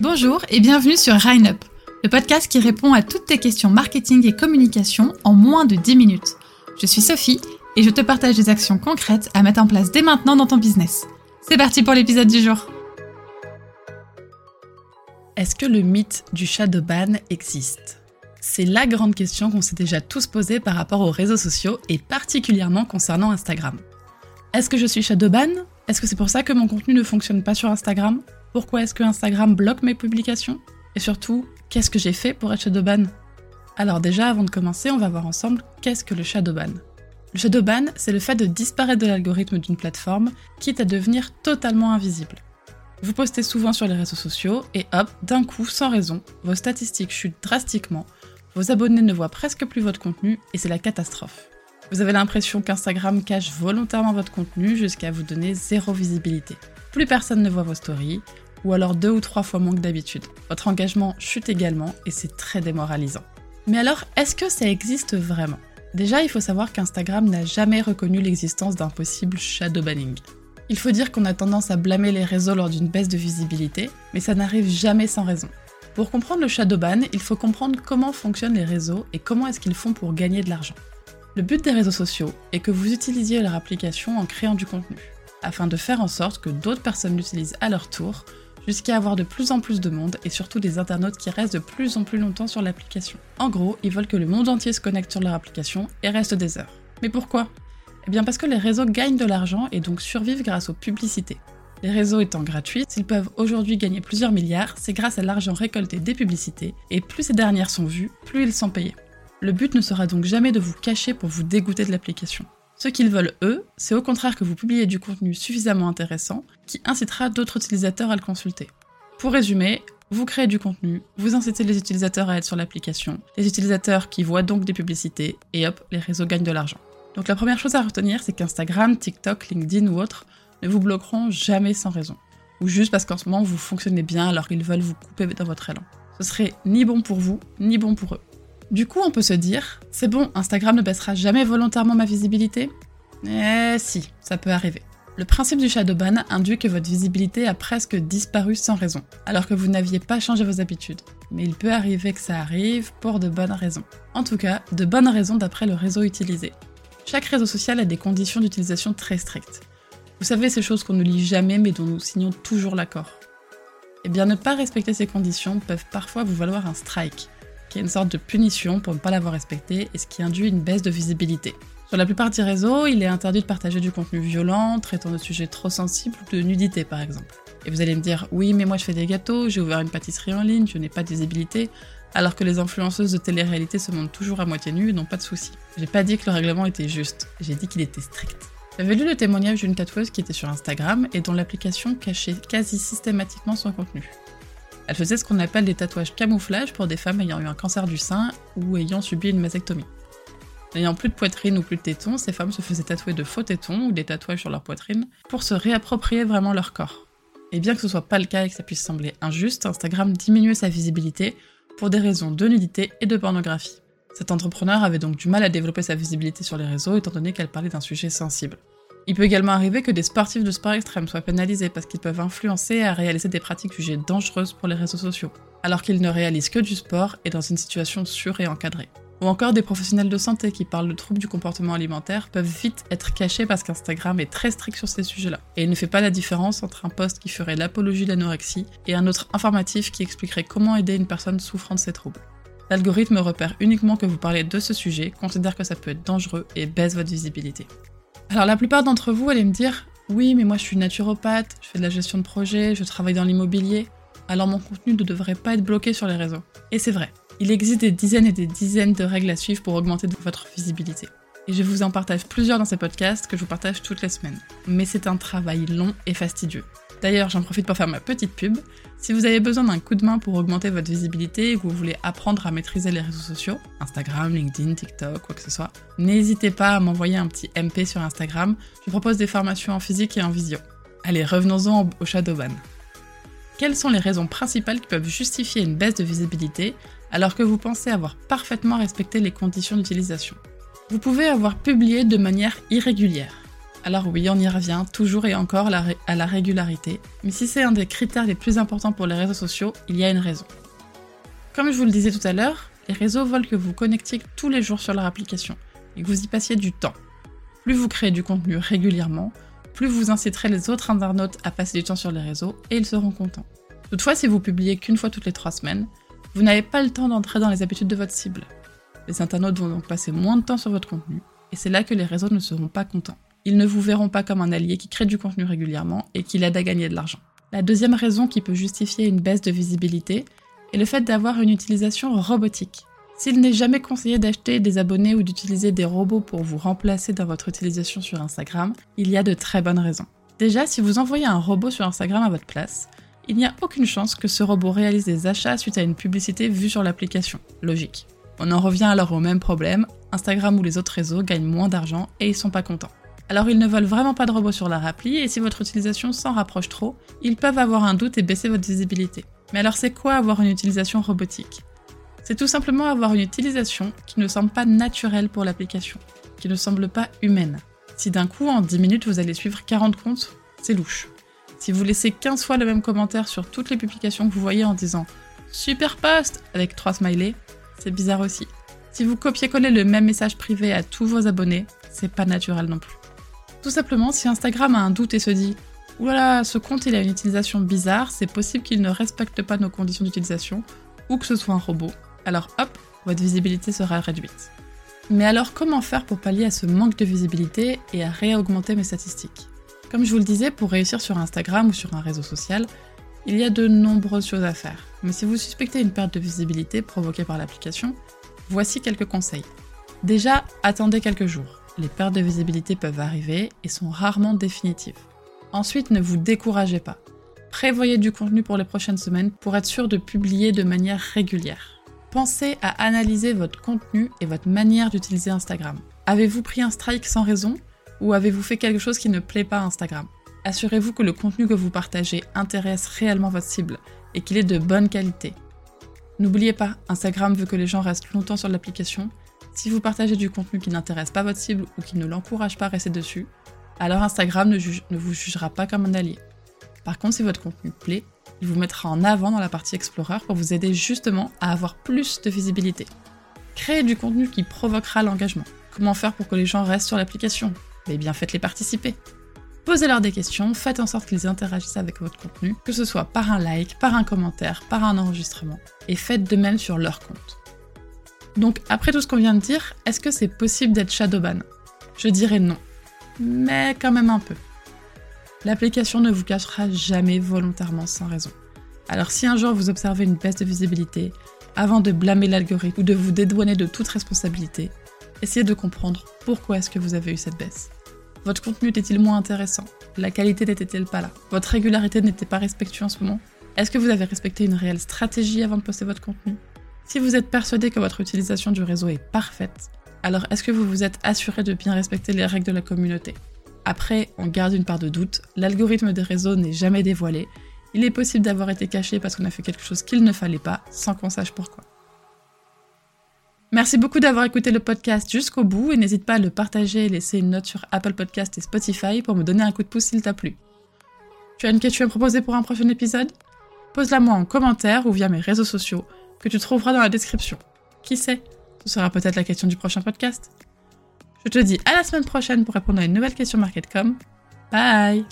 Bonjour et bienvenue sur Up, le podcast qui répond à toutes tes questions marketing et communication en moins de 10 minutes. Je suis Sophie et je te partage des actions concrètes à mettre en place dès maintenant dans ton business. C'est parti pour l'épisode du jour. Est-ce que le mythe du shadow ban existe? C'est la grande question qu'on s'est déjà tous posée par rapport aux réseaux sociaux et particulièrement concernant Instagram. Est-ce que je suis shadow ban? Est-ce que c'est pour ça que mon contenu ne fonctionne pas sur Instagram? Pourquoi est-ce que Instagram bloque mes publications? Et surtout, qu'est-ce que j'ai fait pour être shadowban? Alors déjà, avant de commencer, on va voir ensemble qu'est-ce que le shadowban. Le shadowban, c'est le fait de disparaître de l'algorithme d'une plateforme, quitte à devenir totalement invisible. Vous postez souvent sur les réseaux sociaux et hop, d'un coup, sans raison, vos statistiques chutent drastiquement, vos abonnés ne voient presque plus votre contenu et c'est la catastrophe. Vous avez l'impression qu'Instagram cache volontairement votre contenu jusqu'à vous donner zéro visibilité. Plus personne ne voit vos stories, ou alors deux ou trois fois moins que d'habitude. Votre engagement chute également et c'est très démoralisant. Mais alors, est-ce que ça existe vraiment? Déjà, il faut savoir qu'Instagram n'a jamais reconnu l'existence d'un possible shadow banning. Il faut dire qu'on a tendance à blâmer les réseaux lors d'une baisse de visibilité, mais ça n'arrive jamais sans raison. Pour comprendre le shadow ban, il faut comprendre comment fonctionnent les réseaux et comment est-ce qu'ils font pour gagner de l'argent. Le but des réseaux sociaux est que vous utilisiez leur application en créant du contenu, afin de faire en sorte que d'autres personnes l'utilisent à leur tour jusqu'à avoir de plus en plus de monde et surtout des internautes qui restent de plus en plus longtemps sur l'application. En gros, ils veulent que le monde entier se connecte sur leur application et reste des heures. Mais pourquoi? Eh bien parce que les réseaux gagnent de l'argent et donc survivent grâce aux publicités. Les réseaux étant gratuits, s'ils peuvent aujourd'hui gagner plusieurs milliards, c'est grâce à l'argent récolté des publicités, et plus ces dernières sont vues, plus ils sont payés. Le but ne sera donc jamais de vous cacher pour vous dégoûter de l'application. Ce qu'ils veulent, eux, c'est au contraire que vous publiez du contenu suffisamment intéressant qui incitera d'autres utilisateurs à le consulter. Pour résumer, vous créez du contenu, vous incitez les utilisateurs à être sur l'application, les utilisateurs qui voient donc des publicités, et hop, les réseaux gagnent de l'argent. Donc la première chose à retenir, c'est qu'Instagram, TikTok, LinkedIn ou autres ne vous bloqueront jamais sans raison. Ou juste parce qu'en ce moment vous fonctionnez bien alors qu'ils veulent vous couper dans votre élan. Ce serait ni bon pour vous, ni bon pour eux. Du coup, on peut se dire, c'est bon, Instagram ne baissera jamais volontairement ma visibilité Eh si, ça peut arriver. Le principe du shadow ban induit que votre visibilité a presque disparu sans raison, alors que vous n'aviez pas changé vos habitudes. Mais il peut arriver que ça arrive pour de bonnes raisons. En tout cas, de bonnes raisons d'après le réseau utilisé. Chaque réseau social a des conditions d'utilisation très strictes. Vous savez ces choses qu'on ne lit jamais mais dont nous signons toujours l'accord. Eh bien, ne pas respecter ces conditions peuvent parfois vous valoir un strike, qui est une sorte de punition pour ne pas l'avoir respecté et ce qui induit une baisse de visibilité. Sur la plupart des réseaux, il est interdit de partager du contenu violent, traitant de sujets trop sensibles ou de nudité par exemple. Et vous allez me dire, oui, mais moi je fais des gâteaux, j'ai ouvert une pâtisserie en ligne, je n'ai pas de visibilité, alors que les influenceuses de télé-réalité se montrent toujours à moitié nues et n'ont pas de soucis. J'ai pas dit que le règlement était juste, j'ai dit qu'il était strict. J'avais lu le témoignage d'une tatoueuse qui était sur Instagram et dont l'application cachait quasi systématiquement son contenu. Elle faisait ce qu'on appelle des tatouages camouflage pour des femmes ayant eu un cancer du sein ou ayant subi une mastectomie. N'ayant plus de poitrine ou plus de tétons, ces femmes se faisaient tatouer de faux tétons ou des tatouages sur leur poitrine pour se réapproprier vraiment leur corps. Et bien que ce soit pas le cas et que ça puisse sembler injuste, Instagram diminuait sa visibilité pour des raisons de nudité et de pornographie. Cet entrepreneur avait donc du mal à développer sa visibilité sur les réseaux étant donné qu'elle parlait d'un sujet sensible. Il peut également arriver que des sportifs de sport extrême soient pénalisés parce qu'ils peuvent influencer à réaliser des pratiques jugées dangereuses pour les réseaux sociaux, alors qu'ils ne réalisent que du sport et dans une situation sûre et encadrée. Ou encore des professionnels de santé qui parlent de troubles du comportement alimentaire peuvent vite être cachés parce qu'Instagram est très strict sur ces sujets-là. Et il ne fait pas la différence entre un post qui ferait l'apologie de l'anorexie et un autre informatif qui expliquerait comment aider une personne souffrant de ces troubles. L'algorithme repère uniquement que vous parlez de ce sujet, considère que ça peut être dangereux et baisse votre visibilité. Alors la plupart d'entre vous allez me dire oui mais moi je suis naturopathe, je fais de la gestion de projet, je travaille dans l'immobilier, alors mon contenu ne devrait pas être bloqué sur les réseaux. Et c'est vrai, il existe des dizaines et des dizaines de règles à suivre pour augmenter votre visibilité. Et je vous en partage plusieurs dans ces podcasts que je vous partage toutes les semaines. Mais c'est un travail long et fastidieux. D'ailleurs, j'en profite pour faire ma petite pub. Si vous avez besoin d'un coup de main pour augmenter votre visibilité et que vous voulez apprendre à maîtriser les réseaux sociaux, Instagram, LinkedIn, TikTok, quoi que ce soit, n'hésitez pas à m'envoyer un petit MP sur Instagram. Je propose des formations en physique et en visio. Allez, revenons-en au Shadowban. Quelles sont les raisons principales qui peuvent justifier une baisse de visibilité alors que vous pensez avoir parfaitement respecté les conditions d'utilisation? Vous pouvez avoir publié de manière irrégulière, Alors oui, on y revient toujours et encore à la régularité, mais si c'est un des critères les plus importants pour les réseaux sociaux, il y a une raison. Comme je vous le disais tout à l'heure, les réseaux veulent que vous connectiez tous les jours sur leur application et que vous y passiez du temps. Plus vous créez du contenu régulièrement, plus vous inciterez les autres internautes à passer du temps sur les réseaux et ils seront contents. Toutefois, si vous publiez qu'une fois toutes les trois semaines, vous n'avez pas le temps d'entrer dans les habitudes de votre cible. Les internautes vont donc passer moins de temps sur votre contenu, et c'est là que les réseaux ne seront pas contents. Ils ne vous verront pas comme un allié qui crée du contenu régulièrement et qui l'aide à gagner de l'argent. La deuxième raison qui peut justifier une baisse de visibilité est le fait d'avoir une utilisation robotique. S'il n'est jamais conseillé d'acheter des abonnés ou d'utiliser des robots pour vous remplacer dans votre utilisation sur Instagram, il y a de très bonnes raisons. Déjà, si vous envoyez un robot sur Instagram à votre place, il n'y a aucune chance que ce robot réalise des achats suite à une publicité vue sur l'application. Logique. On en revient alors au même problème, Instagram ou les autres réseaux gagnent moins d'argent et ils sont pas contents. Alors ils ne veulent vraiment pas de robots sur leur appli et si votre utilisation s'en rapproche trop, ils peuvent avoir un doute et baisser votre visibilité. Mais alors c'est quoi avoir une utilisation robotique? C'est tout simplement avoir une utilisation qui ne semble pas naturelle pour l'application, qui ne semble pas humaine. Si d'un coup, en 10 minutes, vous allez suivre 40 comptes, c'est louche. Si vous laissez 15 fois le même commentaire sur toutes les publications que vous voyez en disant Super post avec 3 smileys, c'est bizarre aussi. Si vous copiez-collez le même message privé à tous vos abonnés, c'est pas naturel non plus. Tout simplement, si Instagram a un doute et se dit Oulala, ce compte il a une utilisation bizarre, c'est possible qu'il ne respecte pas nos conditions d'utilisation, ou que ce soit un robot, alors hop, votre visibilité sera réduite. Mais alors comment faire pour pallier à ce manque de visibilité et à réaugmenter mes statistiques? Comme je vous le disais, pour réussir sur Instagram ou sur un réseau social, il y a de nombreuses choses à faire. Mais si vous suspectez une perte de visibilité provoquée par l'application, voici quelques conseils. Déjà, attendez quelques jours. Les pertes de visibilité peuvent arriver et sont rarement définitives. Ensuite, ne vous découragez pas. Prévoyez du contenu pour les prochaines semaines pour être sûr de publier de manière régulière. Pensez à analyser votre contenu et votre manière d'utiliser Instagram. Avez-vous pris un strike sans raison ou avez-vous fait quelque chose qui ne plaît pas à Instagram? Assurez-vous que le contenu que vous partagez intéresse réellement votre cible et qu'il est de bonne qualité. N'oubliez pas, Instagram veut que les gens restent longtemps sur l'application. Si vous partagez du contenu qui n'intéresse pas votre cible ou qui ne l'encourage pas à rester dessus, alors Instagram ne, vous jugera pas comme un allié. Par contre, si votre contenu plaît, il vous mettra en avant dans la partie Explorer pour vous aider justement à avoir plus de visibilité. Créez du contenu qui provoquera l'engagement. Comment faire pour que les gens restent sur l'application? Eh bien, faites-les participer. Posez-leur des questions, faites en sorte qu'ils interagissent avec votre contenu, que ce soit par un like, par un commentaire, par un enregistrement, et faites de même sur leur compte. Donc, après tout ce qu'on vient de dire, est-ce que c'est possible d'être shadowban? Je dirais non, mais quand même un peu. L'application ne vous cachera jamais volontairement sans raison. Alors si un jour vous observez une baisse de visibilité, avant de blâmer l'algorithme ou de vous dédouaner de toute responsabilité, essayez de comprendre pourquoi est-ce que vous avez eu cette baisse. Votre contenu était-il moins intéressant? La qualité n'était-elle pas là? Votre régularité n'était pas respectueuse en ce moment? Est-ce que vous avez respecté une réelle stratégie avant de poster votre contenu? Si vous êtes persuadé que votre utilisation du réseau est parfaite, alors est-ce que vous vous êtes assuré de bien respecter les règles de la communauté? Après, on garde une part de doute, l'algorithme des réseaux n'est jamais dévoilé, il est possible d'avoir été caché parce qu'on a fait quelque chose qu'il ne fallait pas, sans qu'on sache pourquoi. Merci beaucoup d'avoir écouté le podcast jusqu'au bout et n'hésite pas à le partager et laisser une note sur Apple Podcast et Spotify pour me donner un coup de pouce s'il t'a plu. Tu as une question à proposer pour un prochain épisode? Pose-la moi en commentaire ou via mes réseaux sociaux que tu trouveras dans la description. Qui sait? Ce sera peut-être la question du prochain podcast. Je te dis à la semaine prochaine pour répondre à une nouvelle question MarketCom. Bye